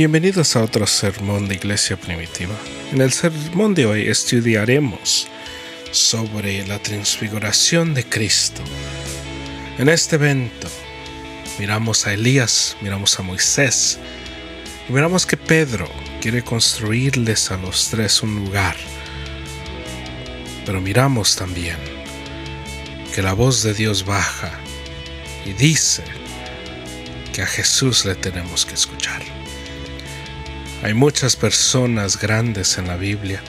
Bienvenidos a otro sermón de Iglesia Primitiva. En el sermón de hoy estudiaremos sobre la transfiguración de Cristo. En este evento miramos a Elías, miramos a Moisés y miramos que Pedro quiere construirles a los tres un lugar. Pero miramos también que la voz de Dios baja y dice que a Jesús le tenemos que escuchar. Hay muchas personas grandes en la Biblia,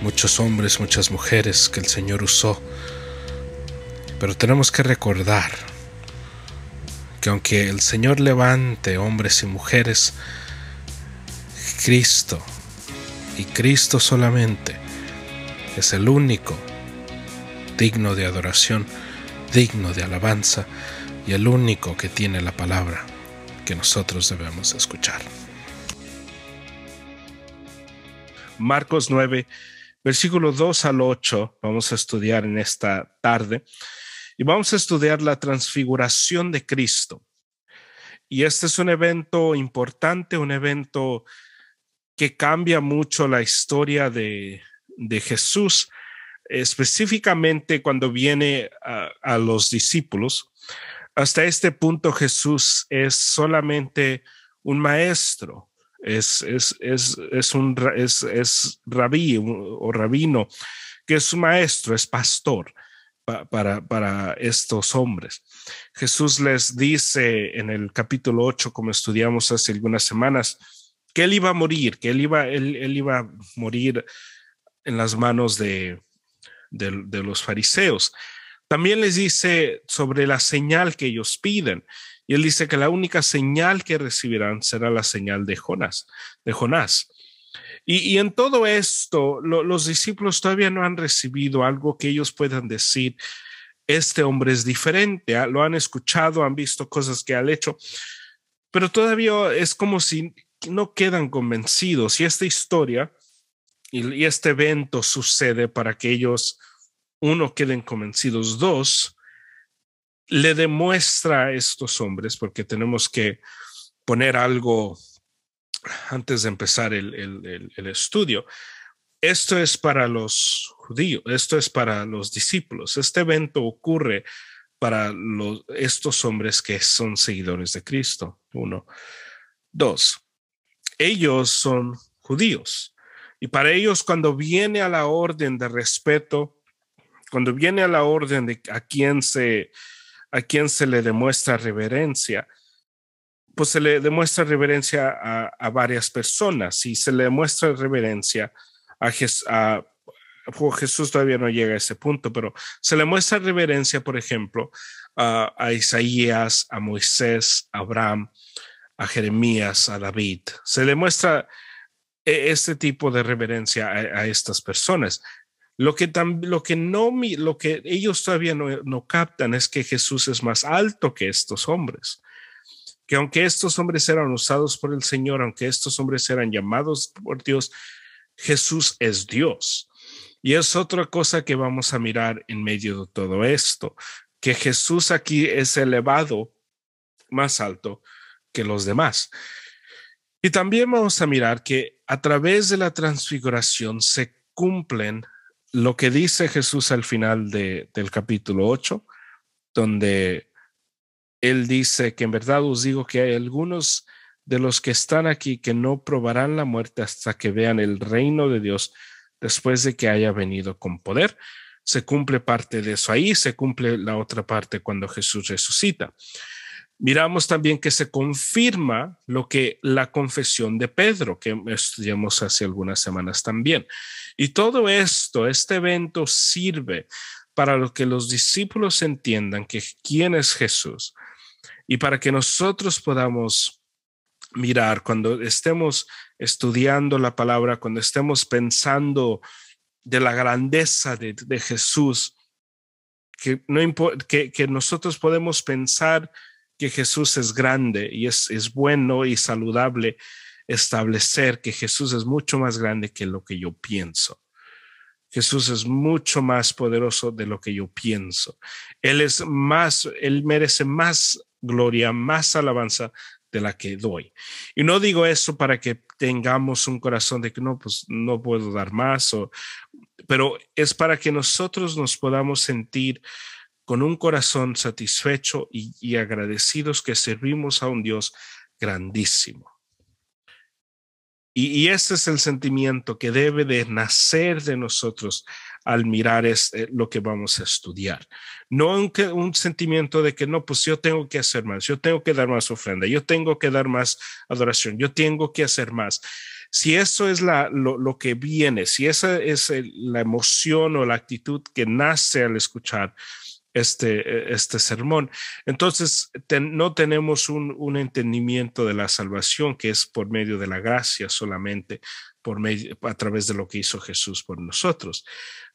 muchos hombres, muchas mujeres que el Señor usó, pero tenemos que recordar que aunque el Señor levante hombres y mujeres, Cristo y Cristo solamente es el único digno de adoración, digno de alabanza y el único que tiene la palabra que nosotros debemos escuchar. Marcos 9, versículo 2 al 8, vamos a estudiar en esta tarde y vamos a estudiar la transfiguración de Cristo. Y este es un evento importante, un evento que cambia mucho la historia de, de Jesús, específicamente cuando viene a, a los discípulos. Hasta este punto Jesús es solamente un maestro, es, es, es, es un es, es rabí o rabino, que es un maestro, es pastor para, para estos hombres. Jesús les dice en el capítulo 8, como estudiamos hace algunas semanas, que él iba a morir, que él iba, él, él iba a morir en las manos de, de, de los fariseos. También les dice sobre la señal que ellos piden. Y él dice que la única señal que recibirán será la señal de Jonás, de Jonás. Y, en todo esto, lo, los discípulos todavía no han recibido algo que ellos puedan decir, este hombre es diferente, ¿ah? lo han escuchado, han visto cosas que ha hecho, pero todavía es como si no quedan convencidos. Y esta historia y, y este evento sucede para que ellos, uno, queden convencidos, dos, le demuestra a estos hombres, porque tenemos que poner algo antes de empezar el, estudio. Esto es para los judíos, esto es para los discípulos. Este evento ocurre para estos hombres que son seguidores de Cristo. Uno. Dos, ellos son judíos. Y para ellos, cuando viene a la orden de respeto, cuando viene a la orden de a quién se, a quien se le demuestra reverencia, pues se le demuestra reverencia a, varias personas y se le demuestra reverencia a, Jes, a Jesús todavía no llega a ese punto, pero se le muestra reverencia, por ejemplo, a, Isaías, a Moisés, a Abraham, a Jeremías, a David. Se le muestra este tipo de reverencia a estas personas. Lo que, lo que, no, lo que ellos todavía no, no captan es que Jesús es más alto que estos hombres. Que aunque estos hombres eran usados por el Señor, aunque estos hombres eran llamados por Dios, Jesús es Dios. Y es otra cosa que vamos a mirar en medio de todo esto, que Jesús aquí es elevado más alto que los demás. Y también vamos a mirar que a través de la transfiguración se cumplen lo que dice Jesús al final de, del capítulo 8, donde él dice que en verdad os digo que hay algunos de los que están aquí que no probarán la muerte hasta que vean el reino de Dios después de que haya venido con poder. Se cumple parte de eso ahí, se cumple la otra parte cuando Jesús resucita. Miramos también que se confirma lo que la confesión de Pedro, que estudiamos hace algunas semanas también. Y todo esto, este evento sirve para que los discípulos entiendan que quién es Jesús y para que nosotros podamos mirar cuando estemos estudiando la palabra, cuando estemos pensando de la grandeza de, de Jesús, que, no que, que nosotros podemos pensar que Jesús es grande y es, es bueno y saludable establecer que Jesús es mucho más grande que lo que yo pienso. Jesús es mucho más poderoso de lo que yo pienso. Él es más, él merece más gloria, más alabanza de la que doy. Y no digo eso para que tengamos un corazón de que no, pues no puedo dar más, o, pero es para que nosotros nos podamos sentir con un corazón satisfecho y, agradecidos que servimos a un Dios grandísimo. Y, ese es el sentimiento que debe de nacer de nosotros al mirar este, lo que vamos a estudiar. No un, sentimiento de que no, pues yo tengo que hacer más, yo tengo que dar más ofrenda, yo tengo que dar más adoración, yo tengo que hacer más. Si eso es la, lo, lo que viene, si esa es la emoción o la actitud que nace al escuchar, este, este sermón. Entonces, no tenemos un, un, entendimiento de la salvación que es por medio de la gracia solamente, por medio, a través de lo que hizo Jesús por nosotros.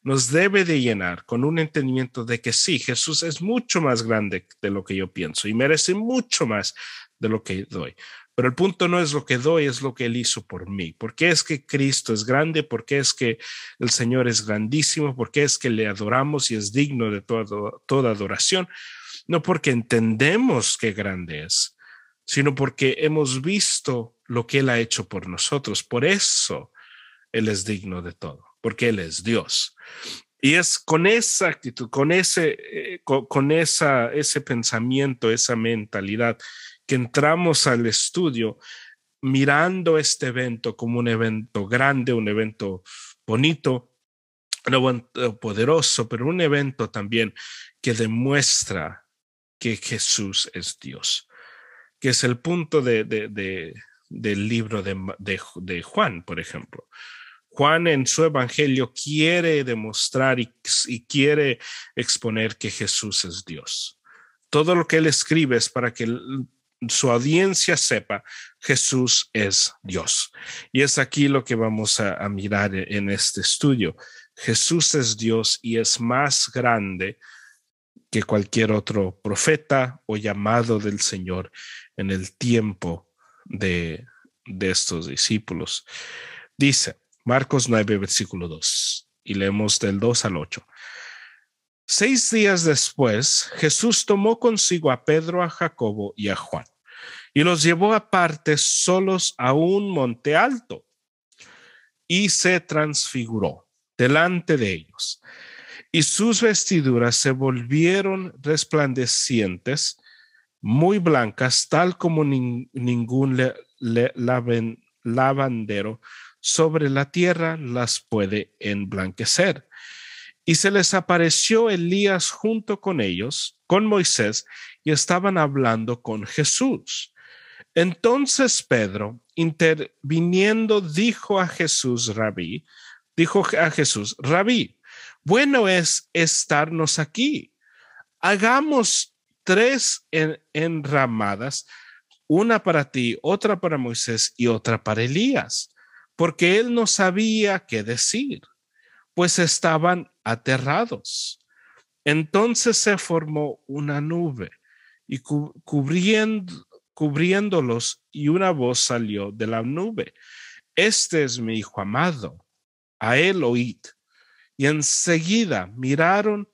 Nos debe de llenar con un entendimiento de que sí, Jesús es mucho más grande de lo que yo pienso y merece mucho más de lo que doy. Pero el punto no es lo que doy, es lo que Él hizo por mí. ¿Por qué es que Cristo es grande? ¿Por qué es que el Señor es grandísimo? ¿Por qué es que le adoramos y es digno de toda, toda adoración? No porque entendemos qué grande es, sino porque hemos visto lo que Él ha hecho por nosotros. Por eso Él es digno de todo, porque Él es Dios. Y es con esa actitud, con ese, eh, con, esa, ese pensamiento, esa mentalidad que entramos al estudio mirando este evento como un evento grande, un evento bonito, evento poderoso, pero un evento también que demuestra que Jesús es Dios, que es el punto de, de, de, del libro de, Juan, por ejemplo. Juan en su evangelio quiere demostrar y, y quiere exponer que Jesús es Dios. Todo lo que él escribe es para que su audiencia sepa, Jesús es Dios. Y es aquí lo que vamos a, mirar en este estudio. Jesús es Dios y es más grande que cualquier otro profeta o llamado del Señor en el tiempo de, de estos discípulos. Dice Marcos 9, versículo 2, y leemos del 2 al 8. Seis días después, Jesús tomó consigo a Pedro, a Jacobo y a Juan, y los llevó aparte solos a un monte alto, y se transfiguró delante de ellos, y sus vestiduras se volvieron resplandecientes, muy blancas, tal como nin ningún lavandero sobre la tierra las puede emblanquecer. Y se les apareció Elías junto con ellos, con Moisés, y estaban hablando con Jesús. Entonces Pedro, interviniendo, dijo a Jesús, rabí, dijo a Jesús, rabí, bueno es estarnos aquí. Hagamos tres en, enramadas, una para ti, otra para Moisés y otra para Elías, porque él no sabía qué decir pues estaban aterrados. Entonces se formó una nube y cubriendo, cubriéndolos y una voz salió de la nube. Este es mi hijo amado, a él oíd. Y enseguida miraron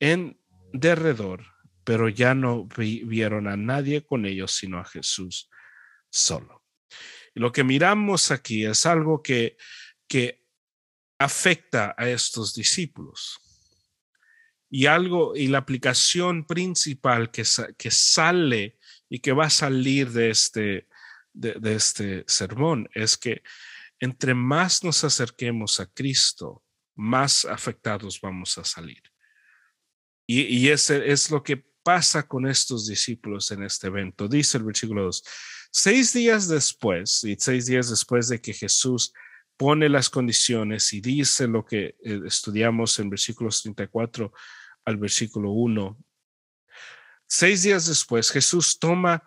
en derredor, pero ya no vi, vieron a nadie con ellos, sino a Jesús solo. Y lo que miramos aquí es algo que, que afecta a estos discípulos. Y algo, y la aplicación principal que, que sale y que va a salir de este, de, este sermón es que entre más nos acerquemos a Cristo, más afectados vamos a salir. Y, y ese es lo que pasa con estos discípulos en este evento. Dice el versículo 2, seis días después, y seis días después de que Jesús pone las condiciones y dice lo que eh, estudiamos en versículos 34 al versículo 1. Seis días después, Jesús toma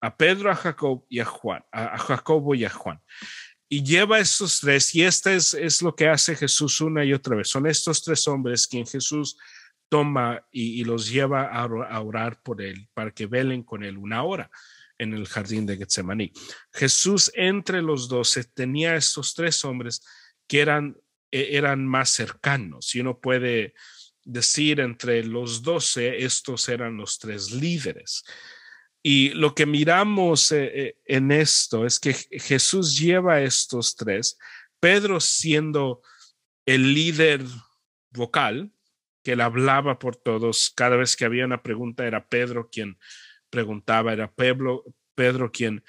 a Pedro, a Jacob y a Juan, a, Jacobo y a Juan, y lleva a estos tres, y este es, es, lo que hace Jesús una y otra vez. Son estos tres hombres quien Jesús toma y, los lleva a, a orar por él, para que velen con él una hora en el jardín de Getsemaní. Jesús entre los doce tenía estos tres hombres que eran, e, eran más cercanos. Y uno puede decir entre los doce, estos eran los tres líderes. Y lo que miramos eh, eh, en esto es que Jesús lleva estos tres, Pedro siendo el líder vocal, que él hablaba por todos, cada vez que había una pregunta era Pedro quien preguntaba, era Pedro, Pedro quien,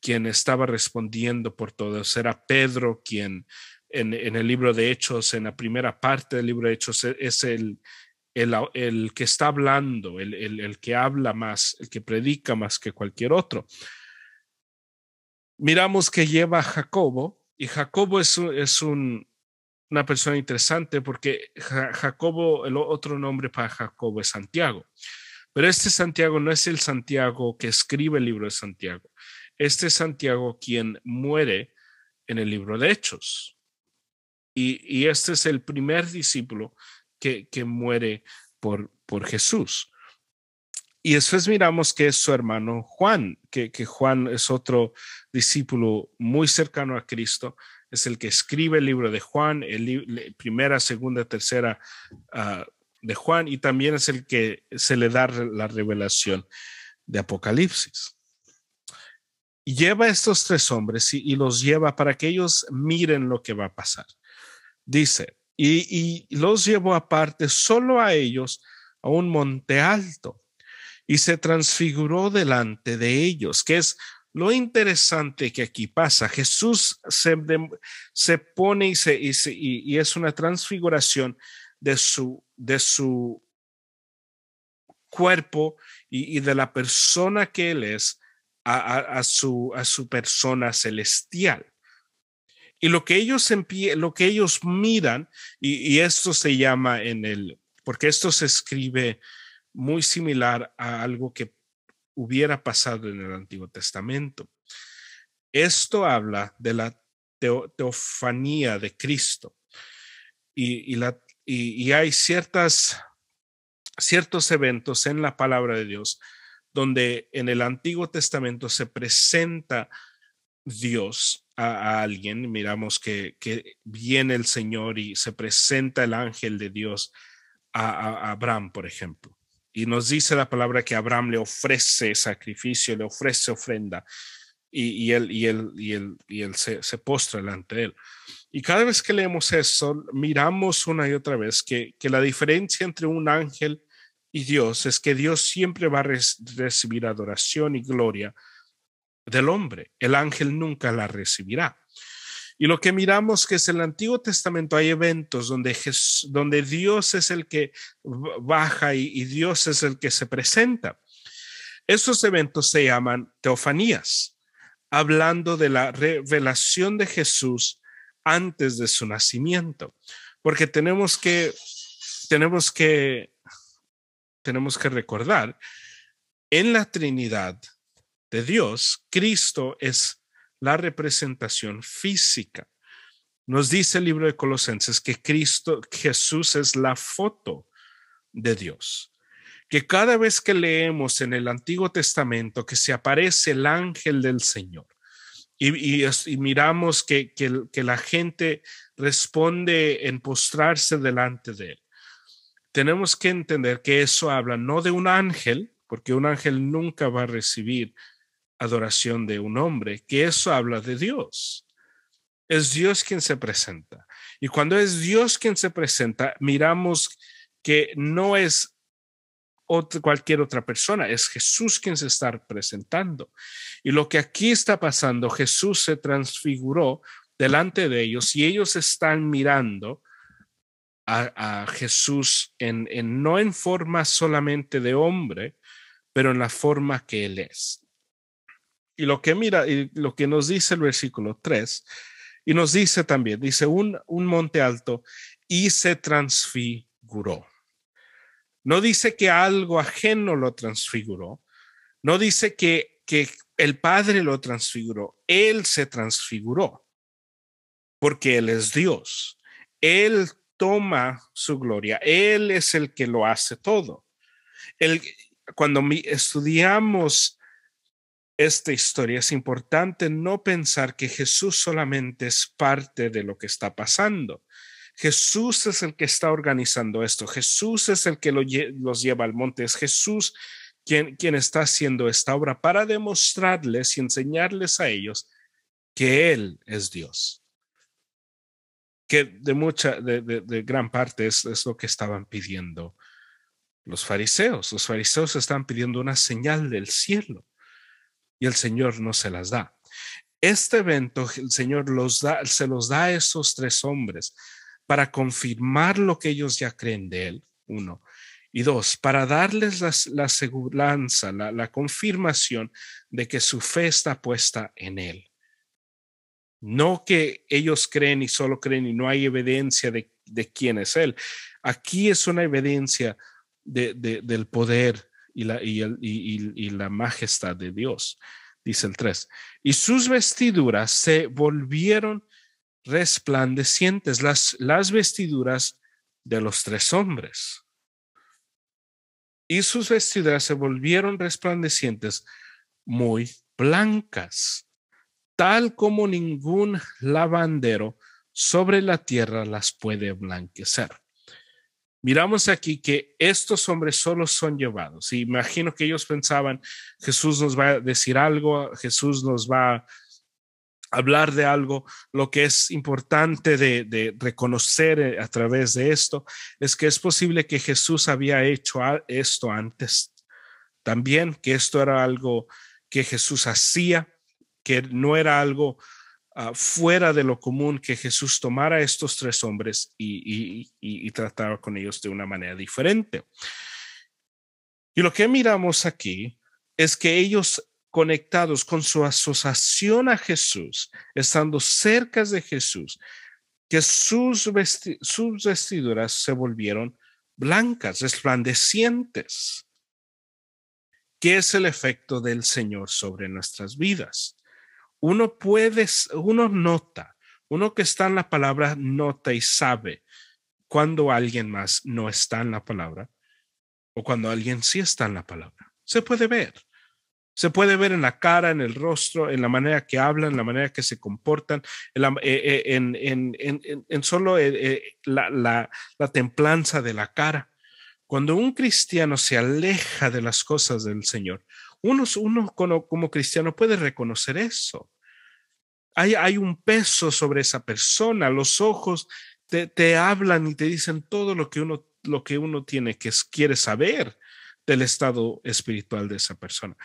quien estaba respondiendo por todos, era Pedro quien en, el libro de Hechos, en la primera parte del libro de Hechos, e, es el, el, que está hablando, el, el, que habla más, el que predica más que cualquier otro. Miramos que lleva a Jacobo, y Jacobo es, es un, una persona interesante porque Jacobo, el otro nombre para Jacobo es Santiago. Pero este Santiago no es el Santiago que escribe el libro de Santiago. Este es Santiago quien muere en el libro de Hechos. Y, este es el primer discípulo que, que muere por, por Jesús. Y después miramos que es su hermano Juan, que, que Juan es otro discípulo muy cercano a Cristo, es el que escribe el libro de Juan, el, primera, segunda, tercera uh, de Juan, y también es el que se le da la revelación de Apocalipsis. Y lleva a estos tres hombres y, los lleva para que ellos miren lo que va a pasar. Dice, y, los llevó aparte solo a ellos a un monte alto y se transfiguró delante de ellos, que es lo interesante que aquí pasa, Jesús se, se pone y, se, y, es una transfiguración de su, de su cuerpo y, de la persona que Él es a, su, a su persona celestial. Y lo que ellos, lo que ellos miran, y, esto se llama en el, porque esto se escribe muy similar a algo que hubiera pasado en el Antiguo Testamento. Esto habla de la teofanía de Cristo y, la, y, hay ciertas, ciertos eventos en la palabra de Dios donde en el Antiguo Testamento se presenta Dios a, alguien. Miramos que, que, viene el Señor y se presenta el ángel de Dios a Abraham, por ejemplo. Y nos dice la palabra que Abraham le ofrece sacrificio, le ofrece ofrenda y, él, y él, y él, y él se, se, postra delante de él. Y cada vez que leemos eso, miramos una y otra vez que, que la diferencia entre un ángel y Dios es que Dios siempre va a recibir adoración y gloria del hombre. El ángel nunca la recibirá. Y lo que miramos que es en el Antiguo Testamento hay eventos donde, donde Dios es el que baja y, Dios es el que se presenta. Esos eventos se llaman teofanías, hablando de la revelación de Jesús antes de su nacimiento, porque tenemos que tenemos que tenemos que recordar en la Trinidad de Dios, Cristo es la representación física. Nos dice el libro de Colosenses que Cristo, Jesús es la foto de Dios. Que cada vez que leemos en el Antiguo Testamento que se aparece el ángel del Señor y, miramos que, que la gente responde en postrarse delante de él, tenemos que entender que eso habla no de un ángel, porque un ángel nunca va a recibir adoración de un hombre, que eso habla de Dios. Es Dios quien se presenta. Y cuando es Dios quien se presenta, miramos que no es cualquier otra persona, es Jesús quien se está presentando. Y lo que aquí está pasando, Jesús se transfiguró delante de ellos y ellos están mirando a, Jesús en, en, no en forma solamente de hombre, pero en la forma que Él es. Y lo que mira, y lo que nos dice el versículo 3, y nos dice también, dice un, un monte alto y se transfiguró. No dice que algo ajeno lo transfiguró, no dice que, que el Padre lo transfiguró, Él se transfiguró, porque Él es Dios. Él toma su gloria, Él es el que lo hace todo. Cuando estudiamos esta historia, es importante no pensar que Jesús solamente es parte de lo que está pasando. Jesús es el que está organizando esto. Jesús es el que los lleva al monte. Es Jesús quien, está haciendo esta obra para demostrarles y enseñarles a ellos que Él es Dios. Que de mucha, de, gran parte es, lo que estaban pidiendo los fariseos. Los fariseos están pidiendo una señal del cielo y el Señor no se las da. Este evento el Señor se los da a esos tres hombres para confirmar lo que ellos ya creen de Él, uno. Y dos, para darles la, la seguranza, la, confirmación de que su fe está puesta en Él. No que ellos creen y solo creen y no hay evidencia de, quién es Él. Aquí es una evidencia de, del poder y la, y la majestad de Dios, dice el 3. Y sus vestiduras se volvieron resplandecientes, las, las vestiduras de los tres hombres. Y sus vestiduras se volvieron resplandecientes, muy blancas, tal como ningún lavandero sobre la tierra las puede blanquecer miramos aquí que estos hombres solo son llevados. Imagino que ellos pensaban, Jesús nos va a decir algo, Jesús nos va hablar de algo. Lo que es importante de, reconocer eh, a través de esto es que es posible que Jesús había hecho esto antes. También que esto era algo que Jesús hacía, que no era algo Ah, fuera de lo común que Jesús tomara a estos tres hombres y, y, tratara con ellos de una manera diferente. Y lo que miramos aquí es que ellos conectados con su asociación a Jesús, estando cerca de Jesús, que sus, sus vestiduras se volvieron blancas, resplandecientes, que es el efecto del Señor sobre nuestras vidas uno puede, uno nota, uno que está en la palabra nota y sabe cuando alguien más no está en la palabra o cuando alguien sí está en la palabra. Se puede ver. Se puede ver en la cara, en el rostro, en la manera que hablan, en la manera que se comportan, en, eh, eh, solo eh, la, la templanza de la cara. Cuando un cristiano se aleja de las cosas del Señor, uno, uno como, cristiano puede reconocer eso. Hay, hay, un peso sobre esa persona, los ojos te, te, hablan y te dicen todo lo que uno, lo que uno tiene que quiere saber del estado espiritual de esa persona.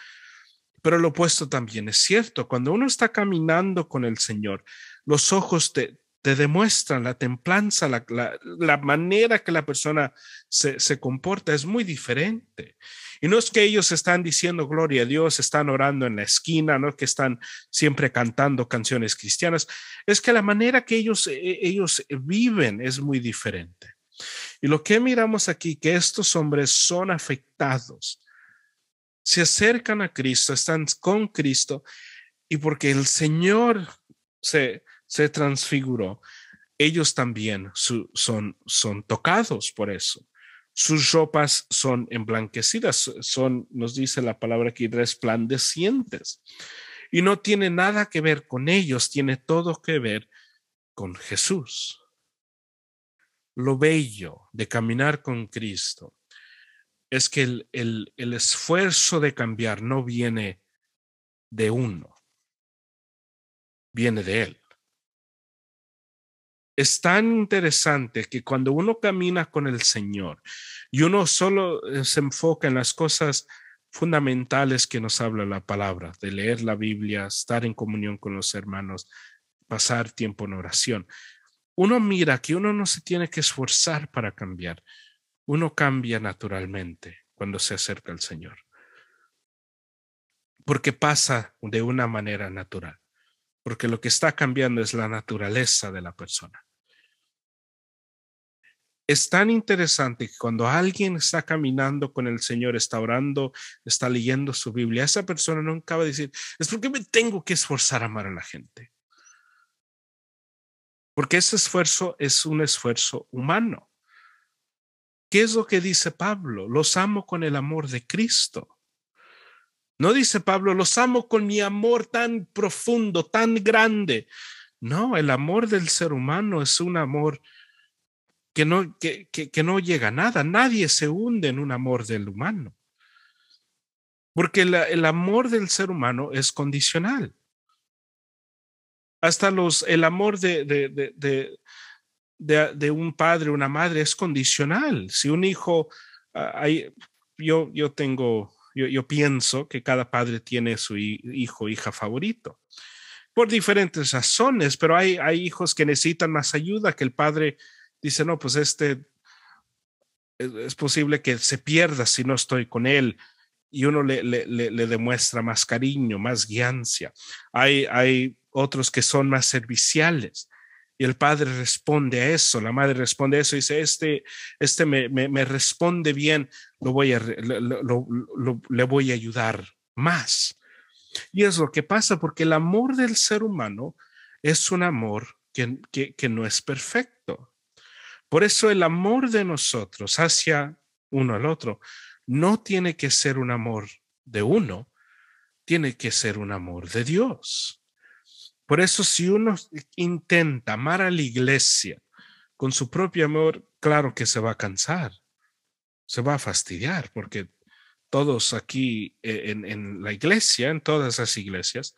Pero lo opuesto también es cierto. Cuando uno está caminando con el Señor, los ojos te, te demuestran la templanza, la, la, manera que la persona se, se comporta es muy diferente. Y no es que ellos están diciendo gloria a Dios, están orando en la esquina, no es que están siempre cantando canciones cristianas, es que la manera que ellos, eh, ellos viven es muy diferente. Y lo que miramos aquí, que estos hombres son afectados, se acercan a Cristo, están con Cristo, y porque el Señor se, se transfiguró, ellos también son, son tocados por eso. Sus ropas son emblanquecidas, son, nos dice la palabra aquí, resplandecientes. Y no tiene nada que ver con ellos, tiene todo que ver con Jesús. Lo bello de caminar con Cristo es que el, el, esfuerzo de cambiar no viene de uno, viene de Él. Es tan interesante que cuando uno camina con el Señor y uno solo eh, se enfoca en las cosas fundamentales que nos habla la palabra, de leer la Biblia, estar en comunión con los hermanos, pasar tiempo en oración, uno mira que uno no se tiene que esforzar para cambiar, uno cambia naturalmente cuando se acerca al Señor, porque pasa de una manera natural porque lo que está cambiando es la naturaleza de la persona. Es tan interesante que cuando alguien está caminando con el Señor, está orando, está leyendo su Biblia, esa persona no acaba de decir, es porque me tengo que esforzar a amar a la gente. Porque ese esfuerzo es un esfuerzo humano. ¿Qué es lo que dice Pablo? Los amo con el amor de Cristo. No dice Pablo, los amo con mi amor tan profundo, tan grande. No, el amor del ser humano es un amor que no, que, que, no llega a nada. Nadie se hunde en un amor del humano. Porque el amor del ser humano es condicional. Hasta los, el amor de, de, un padre, una madre es condicional. Si un hijo, ah, hay, yo, yo tengo, yo, yo pienso que cada padre tiene su hijo, hija favorito por diferentes razones, pero hay, hay hijos que necesitan más ayuda, que el padre dice, no, pues este es, posible que se pierda si no estoy con él y uno le, le, le, demuestra más cariño, más guiancia. Hay, hay otros que son más serviciales y el padre responde a eso, la madre responde a eso y dice, este, este me, me, responde bien, lo voy a, lo, le voy a ayudar más. Y es lo que pasa porque el amor del ser humano es un amor que, que, no es perfecto. Por eso el amor de nosotros hacia uno al otro no tiene que ser un amor de uno, tiene que ser un amor de Dios. Por eso si uno intenta amar a la iglesia con su propio amor, claro que se va a cansar, se va a fastidiar, porque todos aquí eh, en, la iglesia, en todas las iglesias,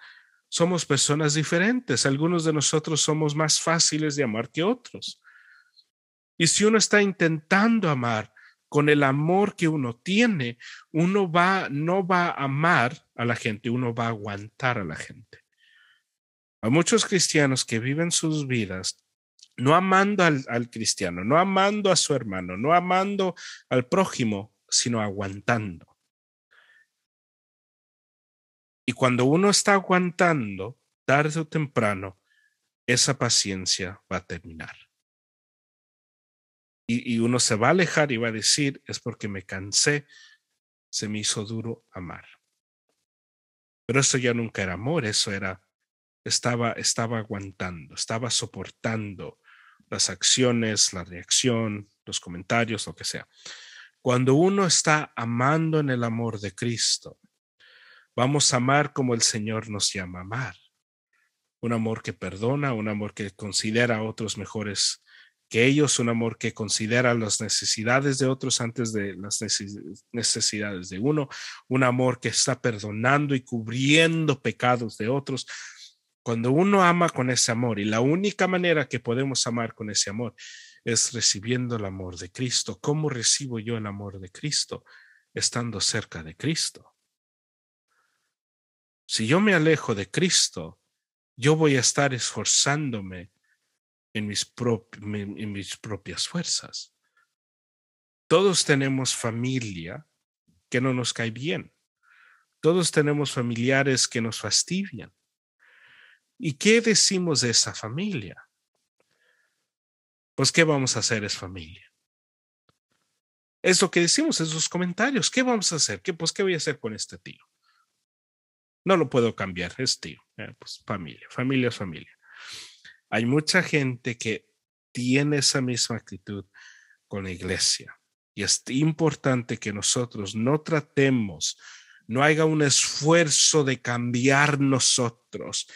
somos personas diferentes. Algunos de nosotros somos más fáciles de amar que otros. Y si uno está intentando amar con el amor que uno tiene, uno va, no va a amar a la gente, uno va a aguantar a la gente. Hay muchos cristianos que viven sus vidas no amando al cristiano, no amando a su hermano, no amando al prójimo, sino aguantando. Y cuando uno está aguantando, tarde o temprano, esa paciencia va a terminar. Y, uno se va a alejar y va a decir, es porque me cansé, se me hizo duro amar. Pero eso ya nunca era amor, eso era, estaba, estaba aguantando, estaba soportando las acciones, la reacción, los comentarios, lo que sea. Cuando uno está amando en el amor de Cristo, Vamos a amar como el Señor nos llama amar. Un amor que perdona, un amor que considera a otros mejores que ellos, un amor que considera las necesidades de otros antes de las necesidades de uno, un amor que está perdonando y cubriendo pecados de otros. Cuando uno ama con ese amor, y la única manera que podemos amar con ese amor es recibiendo el amor de Cristo. ¿Cómo recibo yo el amor de Cristo? Estando cerca de Cristo. Si yo me alejo de Cristo, yo voy a estar esforzándome en mis, en mis propias fuerzas. Todos tenemos familia que no nos cae bien. Todos tenemos familiares que nos fastidian. ¿Y qué decimos de esa familia? Pues, ¿qué vamos a hacer es familia? Es lo que decimos en sus comentarios. ¿Qué vamos a hacer? ¿Qué, pues, ¿qué voy a hacer con este tío? No lo puedo cambiar, es tío. Eh, pues familia, familia es familia. Hay mucha gente que tiene esa misma actitud con la iglesia. Y es importante que nosotros no tratemos, no haya un esfuerzo de cambiar nosotros,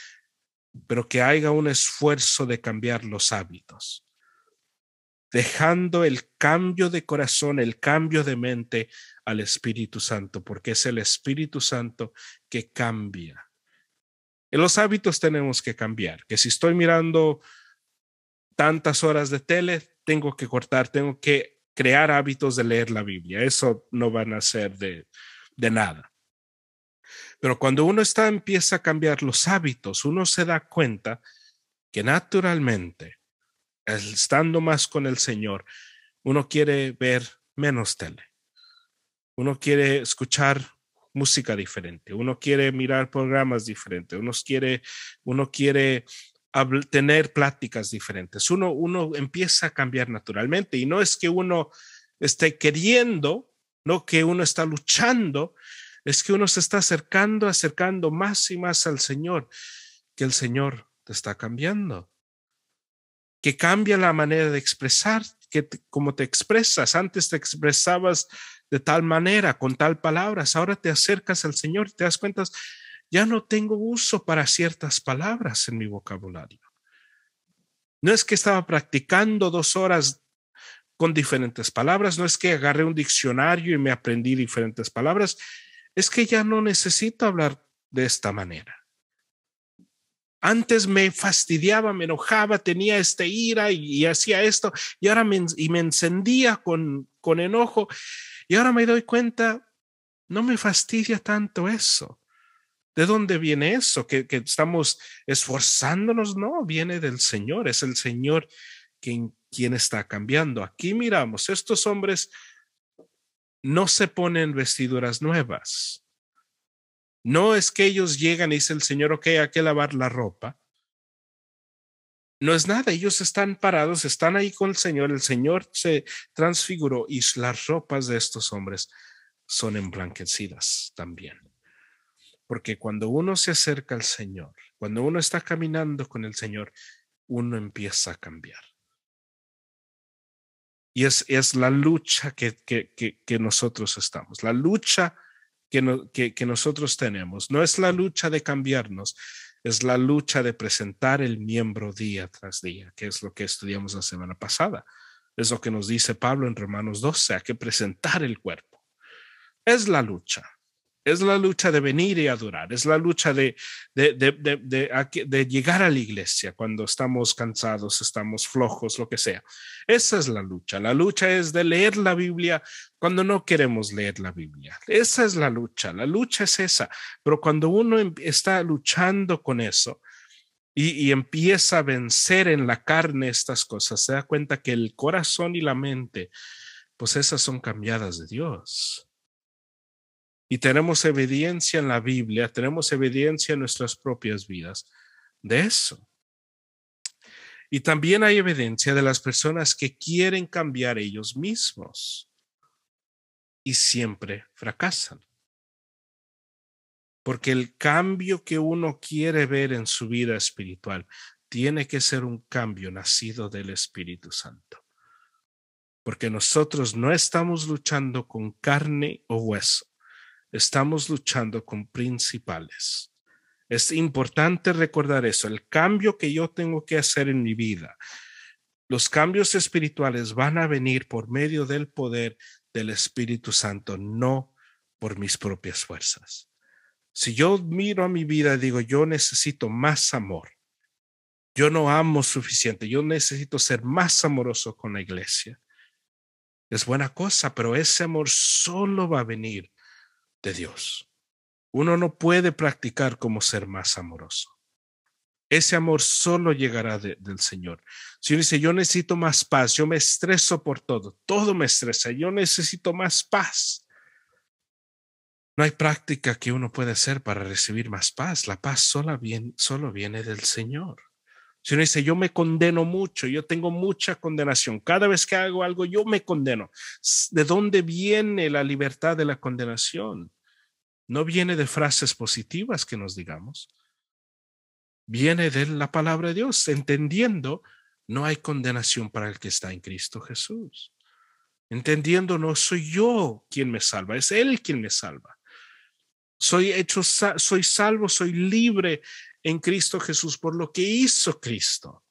pero que haya un esfuerzo de cambiar los hábitos dejando el cambio de corazón, el cambio de mente al Espíritu Santo, porque es el Espíritu Santo que cambia. En los hábitos tenemos que cambiar, que si estoy mirando tantas horas de tele, tengo que cortar, tengo que crear hábitos de leer la Biblia. Eso no van a ser de, de nada. Pero cuando uno está, empieza a cambiar los hábitos, uno se da cuenta que naturalmente estando más con el Señor, uno quiere ver menos tele. Uno quiere escuchar música diferente, uno quiere mirar programas diferentes, uno quiere, uno quiere tener pláticas diferentes. Uno, uno empieza a cambiar naturalmente y no es que uno esté queriendo, no que uno está luchando, es que uno se está acercando, acercando más y más al Señor, que el Señor te está cambiando. Que cambia la manera de expresar, que como te expresas, antes te expresabas de tal manera, con tal palabras, ahora te acercas al Señor y te das cuenta, ya no tengo uso para ciertas palabras en mi vocabulario. No es que estaba practicando dos horas con diferentes palabras, no es que agarré un diccionario y me aprendí diferentes palabras, es que ya no necesito hablar de esta manera. Antes me fastidiaba, me enojaba, tenía esta ira y, hacía esto, y ahora me, y me encendía con, con enojo, y ahora me doy cuenta, no me fastidia tanto eso. ¿De dónde viene eso? ¿Que, que estamos esforzándonos? No, viene del Señor, es el Señor quien, quien está cambiando. Aquí miramos, estos hombres no se ponen vestiduras nuevas. No es que ellos llegan y dice el Señor, ok, hay que lavar la ropa. No es nada, ellos están parados, están ahí con el Señor, el Señor se transfiguró y las ropas de estos hombres son emblanquecidas también. Porque cuando uno se acerca al Señor, cuando uno está caminando con el Señor, uno empieza a cambiar. Y es, es la lucha que, que, que, nosotros estamos, la lucha que, que nosotros tenemos. No es la lucha de cambiarnos, es la lucha de presentar el miembro día tras día, que es lo que estudiamos la semana pasada. Es lo que nos dice Pablo en Romanos 12, hay que presentar el cuerpo. Es la lucha. Es la lucha de venir y adorar, es la lucha de, de, de, de, llegar a la iglesia cuando estamos cansados, estamos flojos, lo que sea. Esa es la lucha. La lucha es de leer la Biblia cuando no queremos leer la Biblia. Esa es la lucha. La lucha es esa. Pero cuando uno em, está luchando con eso, y, y, empieza a vencer en la carne estas cosas, se da cuenta que el corazón y la mente, pues esas son cambiadas de Dios. Y tenemos evidencia en la Biblia, tenemos evidencia en nuestras propias vidas de eso. Y también hay evidencia de las personas que quieren cambiar ellos mismos y siempre fracasan. Porque el cambio que uno quiere ver en su vida espiritual tiene que ser un cambio nacido del Espíritu Santo. Porque nosotros no estamos luchando con carne o hueso, estamos luchando con principales. Es importante recordar eso, el cambio que yo tengo que hacer en mi vida. Los cambios espirituales van a venir por medio del poder del Espíritu Santo, no por mis propias fuerzas. Si yo miro a mi vida y digo, yo necesito más amor, yo no amo suficiente, yo necesito ser más amoroso con la iglesia. Es buena cosa, pero ese amor solo va a venir de Dios. Uno no puede practicar como ser más amoroso. Ese amor solo llegará del Señor. Si uno dice, yo necesito más paz, yo me estreso por todo, todo me estresa, yo necesito más paz. No hay práctica que uno pueda hacer para recibir más paz. La paz viene, solo viene del Señor. Si uno dice, yo me condeno mucho, yo tengo mucha condenación, cada vez que hago algo, yo me condeno. ¿De dónde viene la libertad de la condenación? No viene de frases positivas que nos digamos, viene de la palabra de Dios, entendiendo, no hay condenación para el que está en Cristo Jesús. Entendiendo, no soy yo quien me salva, es Él quien me salva. Soy hecho, soy salvo, soy libre en Cristo Jesús por lo que hizo Cristo.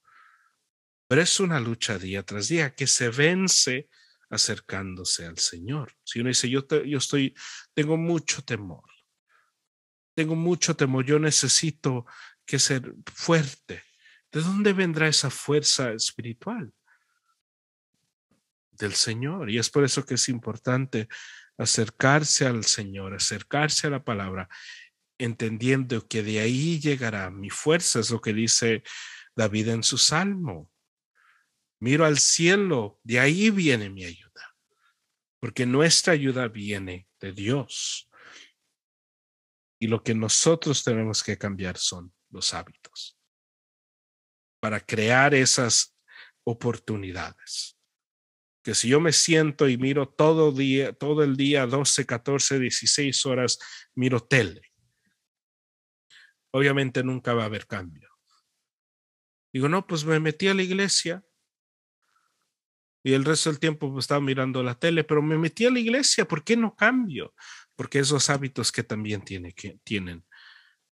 Pero es una lucha día tras día que se vence acercándose al Señor. Si uno dice, yo, yo estoy, tengo mucho temor, tengo mucho temor, yo necesito que ser fuerte. ¿De dónde vendrá esa fuerza espiritual? Del Señor. Y es por eso que es importante acercarse al Señor, acercarse a la palabra entendiendo que de ahí llegará mi fuerza, es lo que dice David en su salmo. Miro al cielo, de ahí viene mi ayuda, porque nuestra ayuda viene de Dios. Y lo que nosotros tenemos que cambiar son los hábitos para crear esas oportunidades. Que si yo me siento y miro todo día, todo el día, 12, 14, 16 horas, miro tele obviamente nunca va a haber cambio. Digo, no, pues me metí a la iglesia y el resto del tiempo pues, estaba mirando la tele, pero me metí a la iglesia, ¿por qué no cambio? Porque esos hábitos que también que, tienen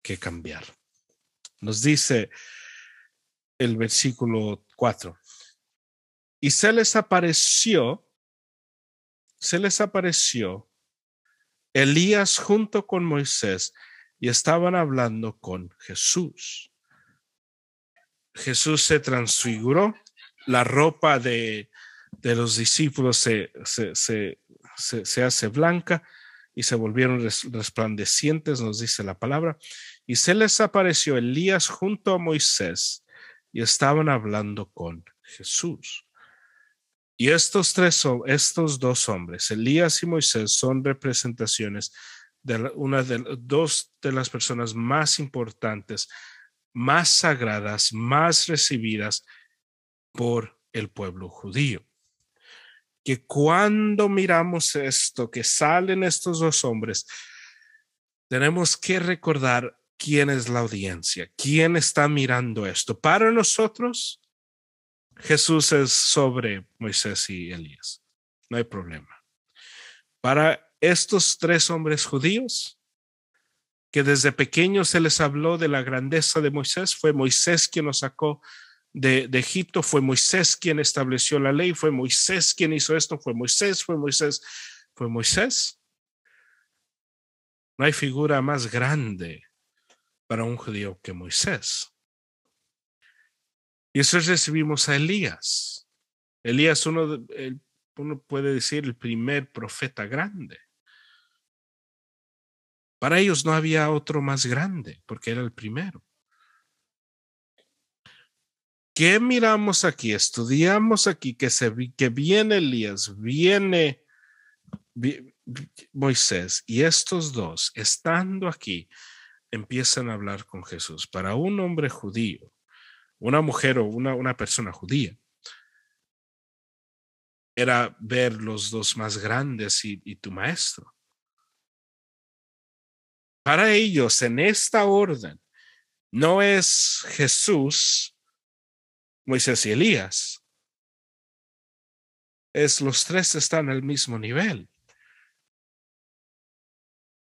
que cambiar. Nos dice el versículo 4. Y se les apareció, se les apareció Elías junto con Moisés y estaban hablando con Jesús. Jesús se transfiguró, la ropa de, los discípulos se, se, hace blanca y se volvieron resplandecientes, nos dice la palabra, y se les apareció Elías junto a Moisés y estaban hablando con Jesús. Y estos tres, estos dos hombres, Elías y Moisés, son representaciones de una de dos de las personas más importantes, más sagradas, más recibidas por el pueblo judío. Que cuando miramos esto, que salen estos dos hombres, tenemos que recordar quién es la audiencia, quién está mirando esto. Para nosotros, Jesús es sobre Moisés y Elías. No hay problema. Para estos tres hombres judíos, que desde pequeños se les habló de la grandeza de Moisés, fue Moisés quien nos sacó de, de, Egipto, fue Moisés quien estableció la ley, fue Moisés quien hizo esto, fue Moisés, fue Moisés, fue Moisés. No hay figura más grande para un judío que Moisés. Y eso recibimos a Elías. Elías, uno, uno puede decir, el primer profeta grande. Para ellos no había otro más grande, porque era el primero. ¿Qué miramos aquí? Estudiamos aquí que, se, que viene Elías, viene Moisés, y estos dos, estando aquí, empiezan a hablar con Jesús. Para un hombre judío, una mujer o una, una persona judía. Era ver los dos más grandes y, y tu maestro. Para ellos, en esta orden, no es Jesús, Moisés y Elías. Es los tres están al mismo nivel.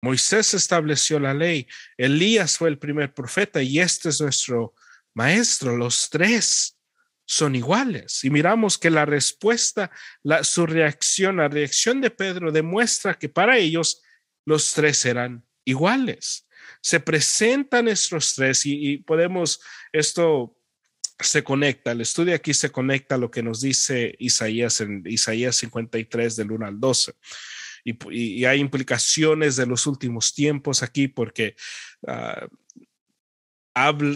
Moisés estableció la ley, Elías fue el primer profeta y este es nuestro Maestro, los tres son iguales. Y miramos que la respuesta, la, su reacción, la reacción de Pedro demuestra que para ellos los tres eran iguales. Se presentan estos tres y, podemos, esto se conecta, el estudio aquí se conecta a lo que nos dice Isaías en Isaías 53 del 1 al 12. Y, hay implicaciones de los últimos tiempos aquí porque uh,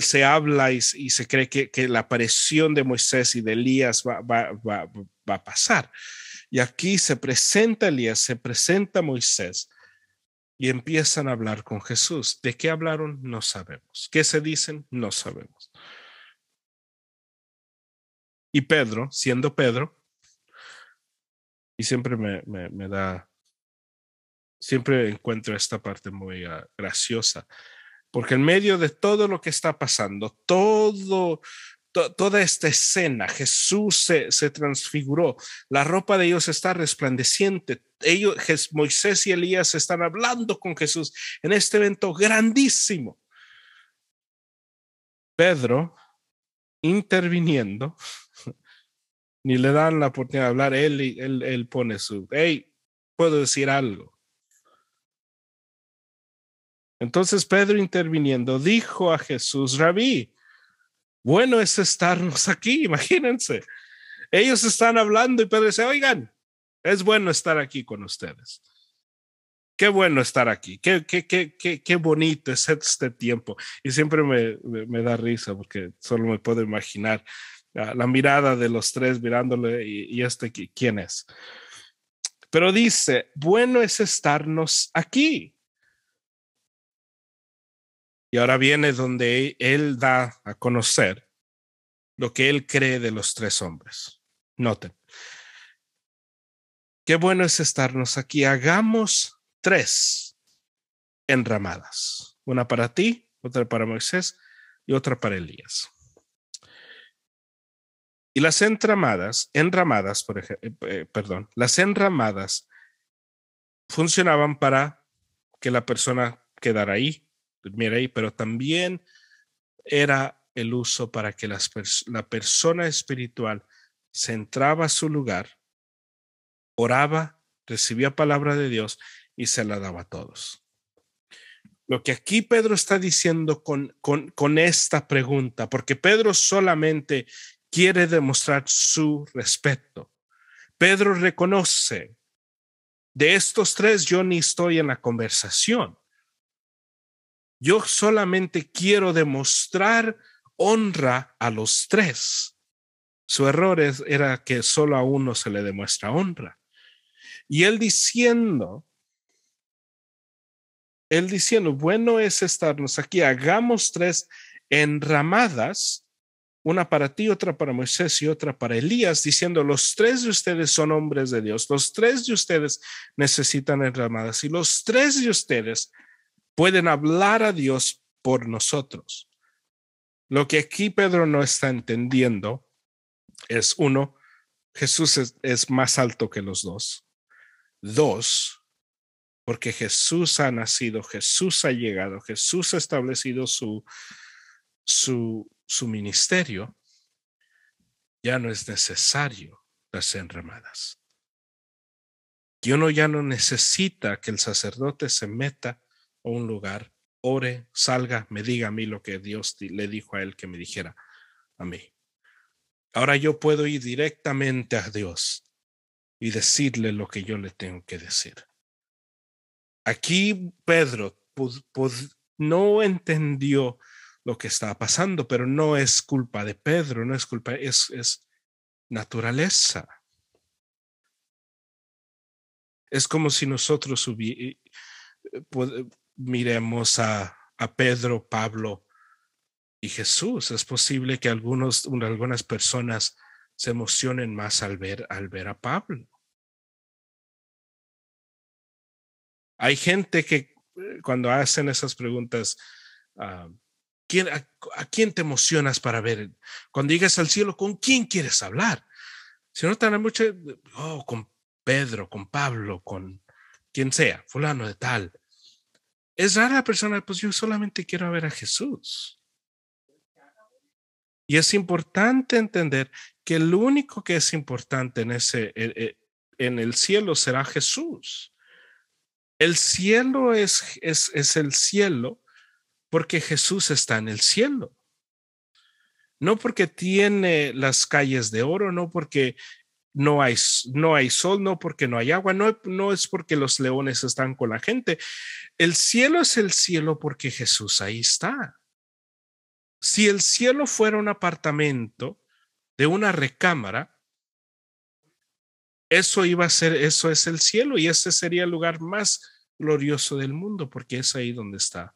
se habla y, se cree que, la aparición de Moisés y de Elías va, va, a pasar. Y aquí se presenta Elías, se presenta Moisés y empiezan a hablar con Jesús. ¿De qué hablaron? No sabemos. ¿Qué se dicen? No sabemos. Y Pedro, siendo Pedro, y siempre me, da, siempre encuentro esta parte muy uh, graciosa porque en medio de todo lo que está pasando, todo, toda esta escena, Jesús se, se, transfiguró, la ropa de ellos está resplandeciente, ellos, Moisés y Elías están hablando con Jesús en este evento grandísimo. Pedro, interviniendo, ni le dan la oportunidad de hablar, él, él, él pone su, hey, puedo decir algo. Entonces Pedro interviniendo dijo a Jesús, rabí, bueno es estarnos aquí, imagínense. Ellos están hablando y Pedro dice, oigan, es bueno estar aquí con ustedes. Qué bueno estar aquí, qué, qué, qué, qué, qué bonito es este tiempo. Y siempre me, me, da risa porque solo me puedo imaginar la mirada de los tres mirándole y, y este, ¿quién es? Pero dice, bueno es estarnos aquí. Y ahora viene donde él da a conocer lo que él cree de los tres hombres. Noten. Qué bueno es estarnos aquí. Hagamos tres enramadas. Una para ti, otra para Moisés y otra para Elías. Y las entramadas, enramadas, por ejemplo, eh, eh, perdón, las enramadas funcionaban para que la persona quedara ahí ahí, pero también era el uso para que la persona espiritual se entraba a su lugar, oraba, recibía palabra de Dios y se la daba a todos. Lo que aquí Pedro está diciendo con, con, esta pregunta, porque Pedro solamente quiere demostrar su respeto. Pedro reconoce, de estos tres yo ni estoy en la conversación. Yo solamente quiero demostrar honra a los tres. Su error era que solo a uno se le demuestra honra. Y él diciendo, él diciendo, bueno es estarnos aquí, hagamos tres enramadas, una para ti, otra para Moisés y otra para Elías, diciendo, los tres de ustedes son hombres de Dios, los tres de ustedes necesitan enramadas y los tres de ustedes pueden hablar a Dios por nosotros. Lo que aquí Pedro no está entendiendo es, uno, Jesús es, más alto que los dos. Dos, porque Jesús ha nacido, Jesús ha llegado, Jesús ha establecido su, su, su ministerio, ya no es necesario las enramadas. Y uno ya no necesita que el sacerdote se meta a un lugar, ore, salga, me diga a mí lo que Dios le dijo a él que me dijera a mí. Ahora yo puedo ir directamente a Dios y decirle lo que yo le tengo que decir. Aquí Pedro no entendió lo que estaba pasando, pero no es culpa de Pedro, no es culpa, es, naturaleza. Es como si nosotros miremos a, a Pedro, Pablo y Jesús. Es posible que algunos, algunas personas se emocionen más al ver, al ver a Pablo. Hay gente que eh, cuando hacen esas preguntas, ah, a, quién te emocionas para ver? Cuando llegas al cielo, ¿con quién quieres hablar? Si no tan mucho, oh, con Pedro, con Pablo, con quien sea, fulano de tal. Es rara la persona, pues yo solamente quiero ver a Jesús. Y es importante entender que el único que es importante en ese eh, eh, en el cielo será Jesús. El cielo es, es, es el cielo porque Jesús está en el cielo. No porque tiene las calles de oro, no porque no hay, no hay sol, no porque no hay agua, no, no es porque los leones están con la gente. El cielo es el cielo porque Jesús ahí está. Si el cielo fuera un apartamento de una recámara, eso iba a ser, eso es el cielo y ese sería el lugar más glorioso del mundo porque es ahí donde está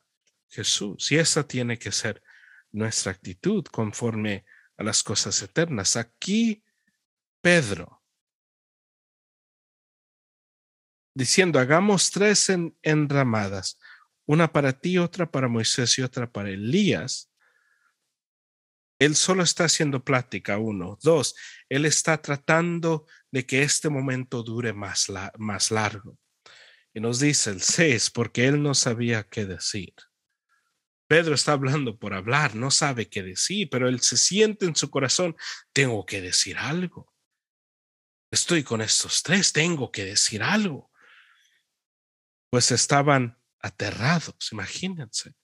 Jesús. Y esa tiene que ser nuestra actitud conforme a las cosas eternas. Aquí Pedro diciendo, hagamos tres en, enramadas, una para ti, otra para Moisés y otra para Elías. Él solo está haciendo plática, uno. Dos, él está tratando de que este momento dure más, más largo. Y nos dice el seis, porque él no sabía qué decir. Pedro está hablando por hablar, no sabe qué decir, pero él se siente en su corazón, tengo que decir algo. Estoy con estos tres, tengo que decir algo. Pues estaban aterrados, imagínense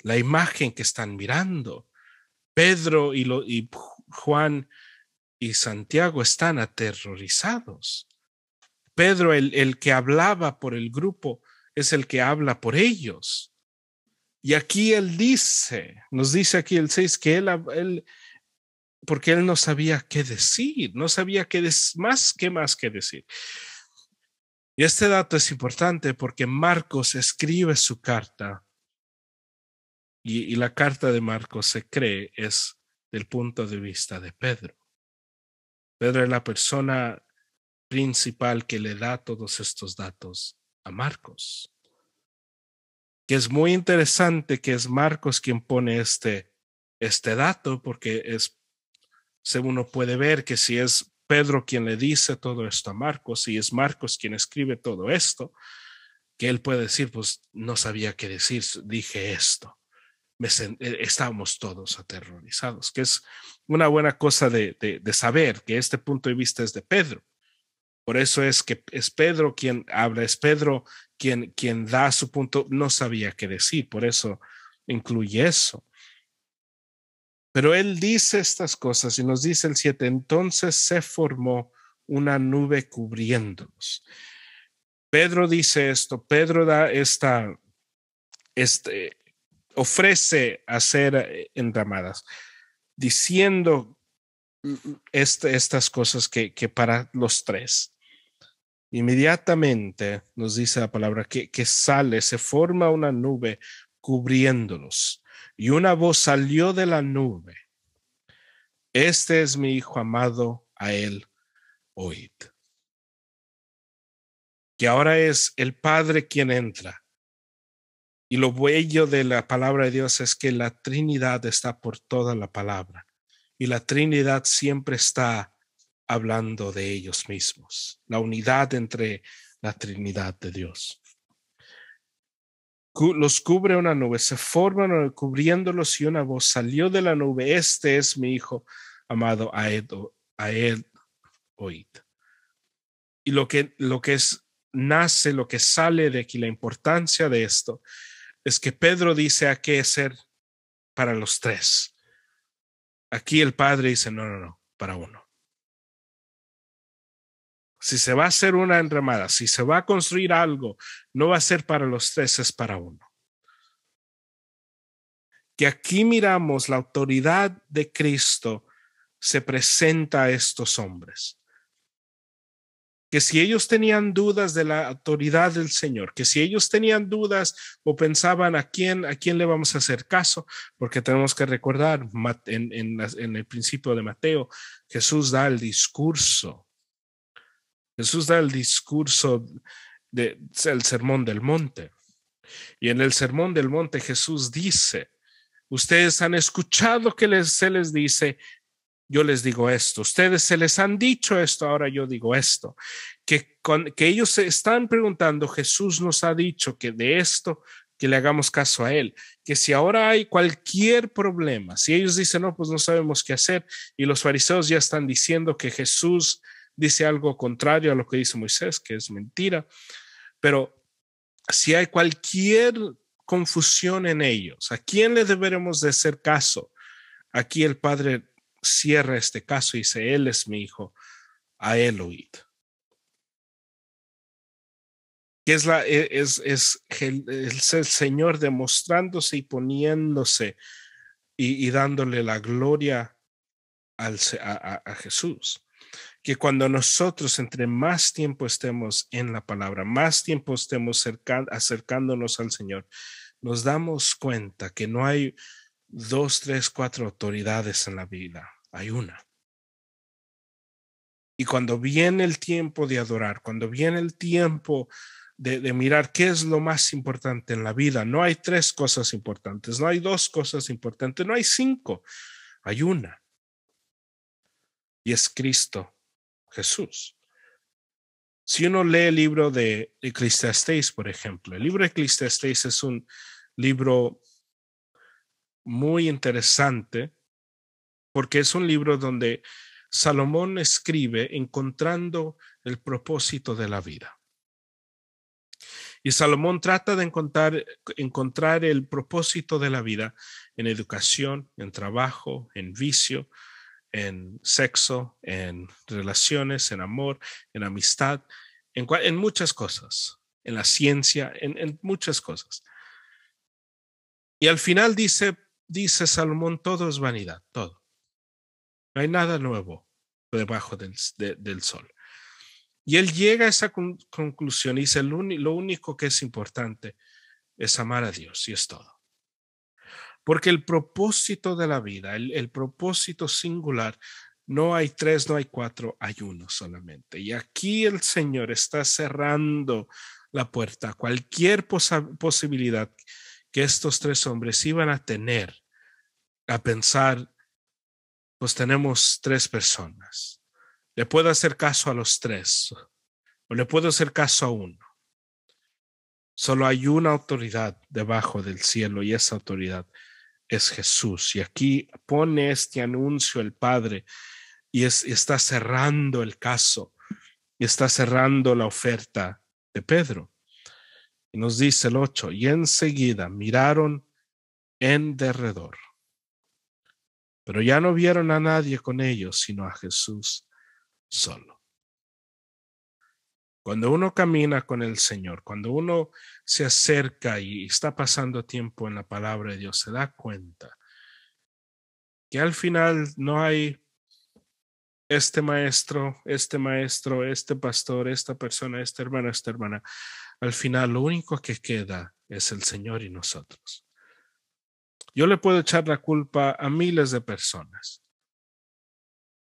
la imagen que están mirando. Pedro y, y Juan y Santiago están aterrorizados. Pedro, el, el que hablaba por el grupo, es el que habla por ellos. Y aquí él dice, nos dice aquí el 6 que él, él porque él no sabía qué decir, no sabía qué más, qué más que decir. Y este dato es importante porque Marcos escribe su carta y, y la carta de Marcos se cree es del punto de vista de Pedro. Pedro es la persona principal que le da todos estos datos a Marcos que es muy interesante que es Marcos quien pone este, este dato, porque es, según uno puede ver que si es Pedro quien le dice todo esto a Marcos y es Marcos quien escribe todo esto, que él puede decir, pues no sabía qué decir, dije esto. Eh, estábamos todos aterrorizados, que es una buena cosa de, de saber que este punto de vista es de Pedro. Por eso es que es Pedro quien habla, es Pedro quien, quien da su punto, no sabía qué decir, por eso incluye eso. Pero él dice estas cosas y nos dice el 7, entonces se formó una nube cubriéndolos. Pedro dice esto, Pedro da esta, este, ofrece hacer eh, enramadas, diciendo estas cosas que, que, para los tres. Inmediatamente nos dice la palabra que, que sale, se forma una nube cubriéndolos y una voz salió de la nube. Este es mi hijo amado, a él oíd que ahora es el Padre quien entra. Y lo bello de la palabra de Dios es que la Trinidad está por toda la palabra. Y la Trinidad siempre está hablando de ellos mismos. La unidad entre la Trinidad de Dios. Los cubre una nube, se forman cubriéndolos y una voz salió de la nube. Este es mi hijo amado, a él, a oíd. Y lo que, lo que es nace, lo que sale de aquí, la importancia de esto, es que Pedro dice a qué ser para los tres. Aquí el padre dice, no, no, no, para uno. Si se va a hacer una enramada, si se va a construir algo, no va a ser para los tres, es para uno. Que aquí miramos la autoridad de Cristo se presenta a estos hombres que si ellos tenían dudas de la autoridad del Señor, que si ellos tenían dudas o pensaban a quién, a quién le vamos a hacer caso, porque tenemos que recordar en, el principio de Mateo, Jesús da el discurso. Jesús da el discurso del sermón del monte. Y en el sermón del monte Jesús dice, ustedes han escuchado que les, se les dice, yo les digo esto, ustedes se les han dicho esto, ahora yo digo esto, que, ellos se están preguntando, Jesús nos ha dicho que de esto, que le hagamos caso a él, que si ahora hay cualquier problema, si ellos dicen, no, pues no sabemos qué hacer, y los fariseos ya están diciendo que Jesús dice algo contrario a lo que dice Moisés, que es mentira, pero si hay cualquier confusión en ellos, ¿a quién le deberemos de hacer caso? Aquí el Padre cierra este caso y dice, Él es mi hijo, a él oíd. Que es, la, e, es, es, el, Señor demostrándose y poniéndose y, y dándole la gloria al, a, a Jesús que cuando nosotros entre más tiempo estemos en la palabra, más tiempo estemos acercándonos al Señor, nos damos cuenta que no hay dos, tres, cuatro autoridades en la vida, hay una. Y cuando viene el tiempo de adorar, cuando viene el tiempo de, mirar qué es lo más importante en la vida, no hay tres cosas importantes, no hay dos cosas importantes, no hay cinco, hay una. Y es Cristo Jesús. Si uno lee el libro de Eclesiastés, por ejemplo, el libro de Eclesiastés es un libro muy interesante porque es un libro donde Salomón escribe encontrando el propósito de la vida. Y Salomón trata de encontrar, encontrar el propósito de la vida en educación, en trabajo, en vicio, en sexo, en relaciones, en amor, en amistad, en, muchas cosas, en la ciencia, en, en muchas cosas. Y al final dice, dice Salomón, todo es vanidad, todo. No hay nada nuevo debajo del, del sol. Y él llega a esa conclusión y dice, lo único que es importante es amar a Dios y es todo. Porque el propósito de la vida, el, el propósito singular, no hay tres, no hay cuatro, hay uno solamente. Y aquí el Señor está cerrando la puerta a cualquier posibilidad que estos tres hombres iban a tener a pensar, pues tenemos tres personas. Le puedo hacer caso a los tres o le puedo hacer caso a uno. Solo hay una autoridad debajo del cielo y esa autoridad es Jesús. Y aquí pone este anuncio el Padre y es, está cerrando el caso. y está cerrando la oferta de Pedro. Y nos dice el 8, y enseguida miraron en derredor, pero ya no vieron a nadie con ellos, sino a Jesús solo. Cuando uno camina con el Señor, cuando uno se acerca y está pasando tiempo en la palabra de Dios, se da cuenta que al final no hay este maestro, este maestro, este pastor, esta persona, esta hermana, esta hermana. Al final lo único que queda es el Señor y nosotros. Yo le puedo echar la culpa a miles de personas.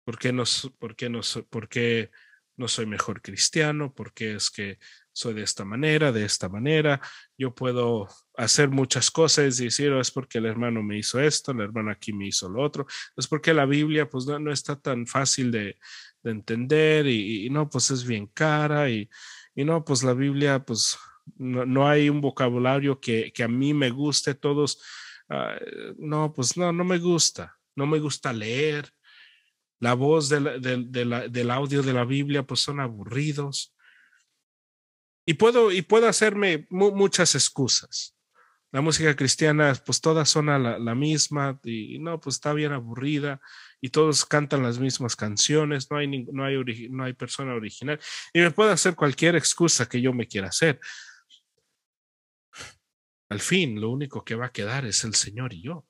¿Por qué, nos, por qué, nos, por qué no soy mejor cristiano? ¿Por qué es que soy de esta manera, de esta manera? Yo puedo hacer muchas cosas y decir, oh, es porque el hermano me hizo esto, el hermano aquí me hizo lo otro. Es porque la Biblia pues no, no está tan fácil de, de entender y, y, no, pues es bien cara y, y no, pues la Biblia pues no, no hay un vocabulario que, que, a mí me guste, todos, uh, no, pues no, no me gusta, no me gusta leer. La voz de la, de, de la, del audio de la Biblia pues son aburridos. Y puedo, y puedo hacerme mu muchas excusas la música cristiana, pues todas son la, la, misma y no, pues está bien aburrida y todos cantan las mismas canciones, no hay, no hay, no hay persona original y me puedo hacer cualquier excusa que yo me quiera hacer. Al fin, lo único que va a quedar es el Señor y yo.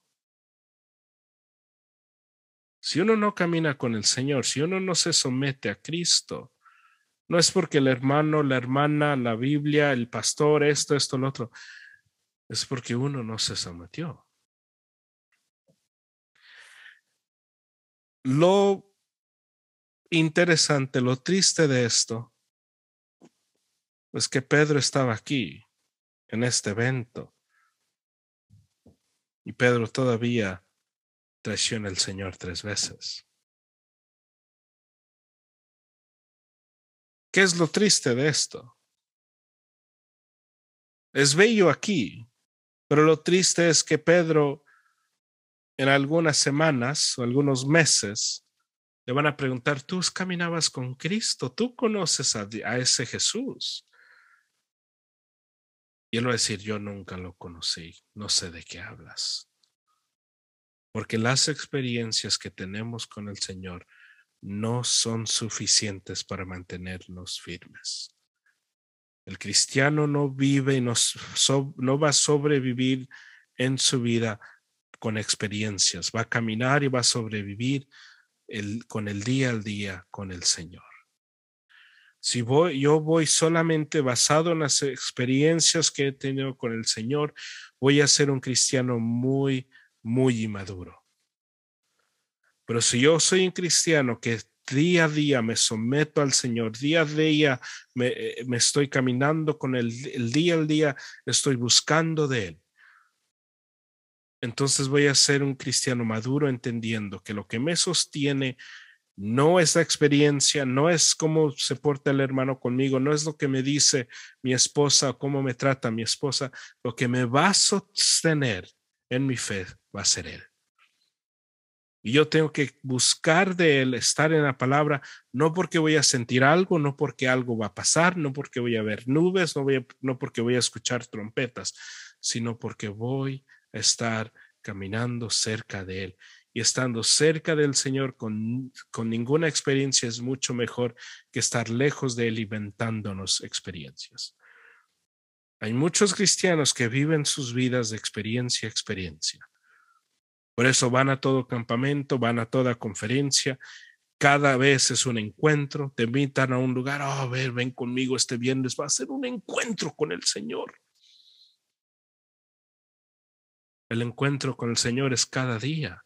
Si uno no camina con el Señor, si uno no se somete a Cristo, no es porque el hermano, la hermana, la Biblia, el pastor, esto, esto, lo otro es porque uno no se sometió. Lo interesante, lo triste de esto, es que Pedro estaba aquí, en este evento, y Pedro todavía traiciona al Señor tres veces. ¿Qué es lo triste de esto? Es bello aquí, pero lo triste es que Pedro, en algunas semanas o algunos meses, le van a preguntar, tú caminabas con Cristo, tú conoces a, a ese Jesús. Y él va a decir, yo nunca lo conocí, no sé de qué hablas. Porque las experiencias que tenemos con el Señor no son suficientes para mantenernos firmes. El cristiano no vive y no, va a sobrevivir en su vida con experiencias, va a caminar y va a sobrevivir con el día al día con el Señor. Si voy, yo voy solamente basado en las experiencias que he tenido con el Señor, voy a ser un cristiano muy, muy inmaduro. Pero si yo soy un cristiano que día a día me someto al Señor, día a día me, eh, estoy caminando con él, el día al día estoy buscando de Él. Entonces voy a ser un cristiano maduro entendiendo que lo que me sostiene no es la experiencia, no es cómo se porta el hermano conmigo, no es lo que me dice mi esposa o cómo me trata mi esposa, lo que me va a sostener en mi fe va a ser Él. Y yo tengo que buscar de Él, estar en la palabra, no porque voy a sentir algo, no porque algo va a pasar, no porque voy a ver nubes, no, voy a, no porque voy a escuchar trompetas, sino porque voy a estar caminando cerca de Él. Y estando cerca del Señor con, con ninguna experiencia es mucho mejor que estar lejos de Él inventándonos experiencias. Hay muchos cristianos que viven sus vidas de experiencia a experiencia por eso van a todo campamento, van a toda conferencia. Cada vez es un encuentro. Te invitan a un lugar. Oh, a ver, ven conmigo este viernes. Va a ser un encuentro con el Señor. El encuentro con el Señor es cada día.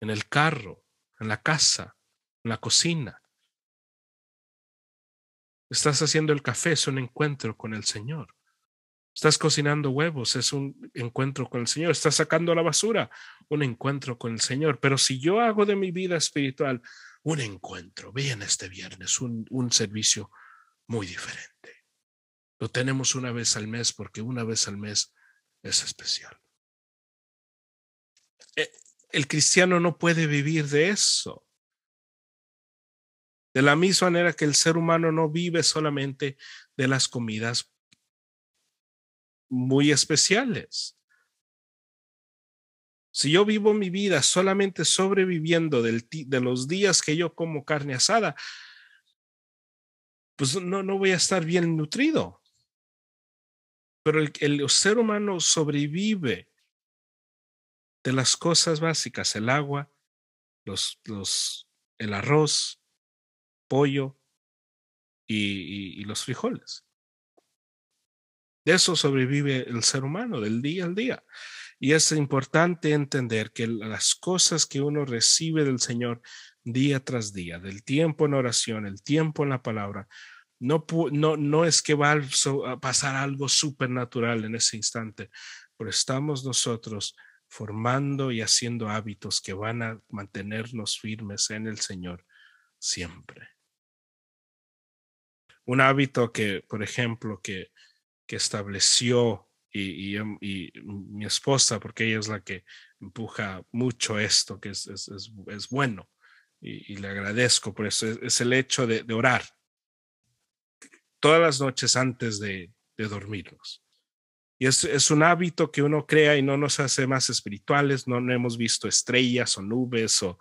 En el carro, en la casa, en la cocina. Estás haciendo el café, es un encuentro con el Señor. Estás cocinando huevos, es un encuentro con el Señor. Estás sacando la basura, un encuentro con el Señor. Pero si yo hago de mi vida espiritual un encuentro, vean este viernes, un, un servicio muy diferente. Lo tenemos una vez al mes porque una vez al mes es especial. El cristiano no puede vivir de eso. De la misma manera que el ser humano no vive solamente de las comidas muy especiales. Si yo vivo mi vida solamente sobreviviendo de los días que yo como carne asada, pues no, no voy a estar bien nutrido. Pero el, el ser humano sobrevive de las cosas básicas, el agua, los, los, el arroz, pollo y, y los frijoles. De eso sobrevive el ser humano, del día al día. Y es importante entender que las cosas que uno recibe del Señor día tras día, del tiempo en oración, el tiempo en la palabra, no, no, no es que va a pasar algo supernatural en ese instante, pero estamos nosotros formando y haciendo hábitos que van a mantenernos firmes en el Señor siempre. Un hábito que, por ejemplo, que, que estableció y, y, mi esposa, porque ella es la que empuja mucho esto, que es, es, es, bueno, y, le agradezco por eso, es, el hecho de, de orar todas las noches antes de, dormirnos. Y es, un hábito que uno crea y no nos hace más espirituales, no, hemos visto estrellas o nubes o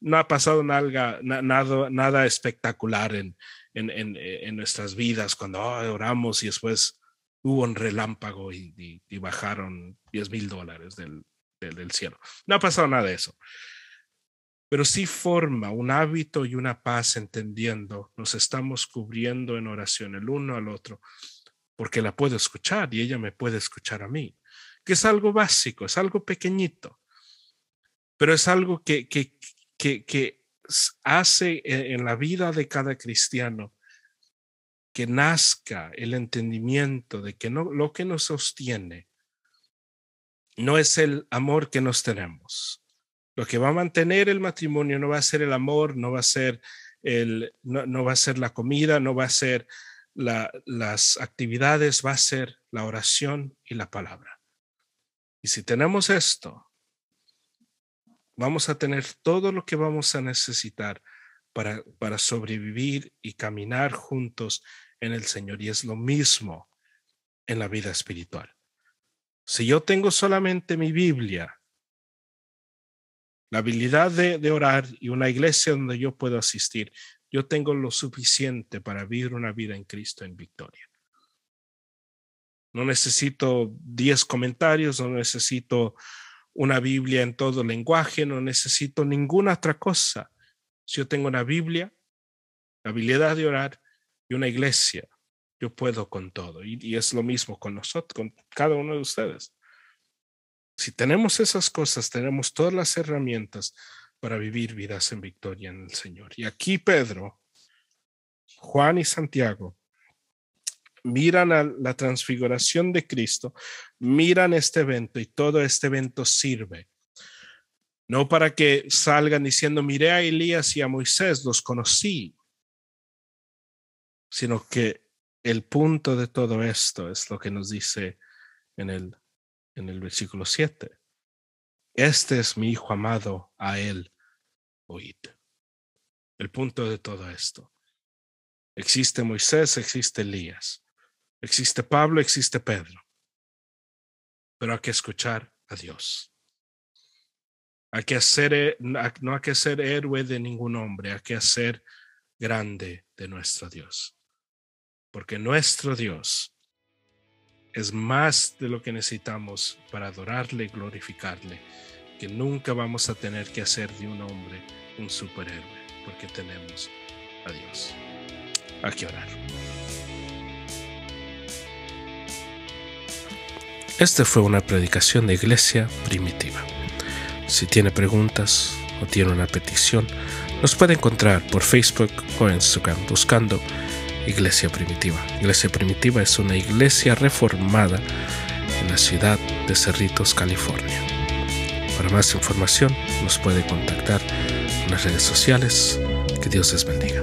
no ha pasado nada, nada, espectacular en, en, en, nuestras vidas cuando oramos y después hubo un relámpago y, bajaron 10 mil dólares del, del cielo. No ha pasado nada de eso pero sí forma un hábito y una paz entendiendo, nos estamos cubriendo en oración el uno al otro, porque la puedo escuchar y ella me puede escuchar a mí, que es algo básico, es algo pequeñito, pero es algo que, que, que, que hace en la vida de cada cristiano que nazca el entendimiento de que no, lo que nos sostiene no es el amor que nos tenemos, lo que va a mantener el matrimonio no va a ser el amor, no va a ser, el, no, va a ser la comida, no va a ser las actividades, va a ser la oración y la palabra. Y si tenemos esto, vamos a tener todo lo que vamos a necesitar para, para sobrevivir y caminar juntos en el Señor. Y es lo mismo en la vida espiritual. Si yo tengo solamente mi Biblia la habilidad de, orar y una iglesia donde yo puedo asistir, yo tengo lo suficiente para vivir una vida en Cristo en victoria. No necesito 10 comentarios, no necesito una Biblia en todo lenguaje, no necesito ninguna otra cosa. Si yo tengo una Biblia, la habilidad de orar y una iglesia, yo puedo con todo. Y, y es lo mismo con nosotros, con cada uno de ustedes. Si tenemos esas cosas, tenemos todas las herramientas para vivir vidas en victoria en el Señor. Y aquí Pedro, Juan y Santiago miran a la transfiguración de Cristo, miran este evento y todo este evento sirve. No para que salgan diciendo, miré a Elías y a Moisés, los conocí, sino que el punto de todo esto es lo que nos dice en el en el versículo 7. Este es mi hijo amado, a él oíd. El punto de todo esto. Existe Moisés, existe Elías, existe Pablo, existe Pedro. Pero hay que escuchar a Dios. Hay que hacer, no hay que ser héroe de ningún hombre, hay que hacer grande de nuestro Dios. Porque nuestro Dios es más de lo que necesitamos para adorarle y glorificarle, que nunca vamos a tener que hacer de un hombre un superhéroe, porque tenemos a Dios. Hay que orar. Esta fue una predicación de iglesia primitiva. Si tiene preguntas o tiene una petición, nos puede encontrar por Facebook o Instagram buscando Iglesia Primitiva. Iglesia Primitiva es una iglesia reformada en la ciudad de Cerritos, California. Para más información nos puede contactar en las redes sociales. Que Dios les bendiga.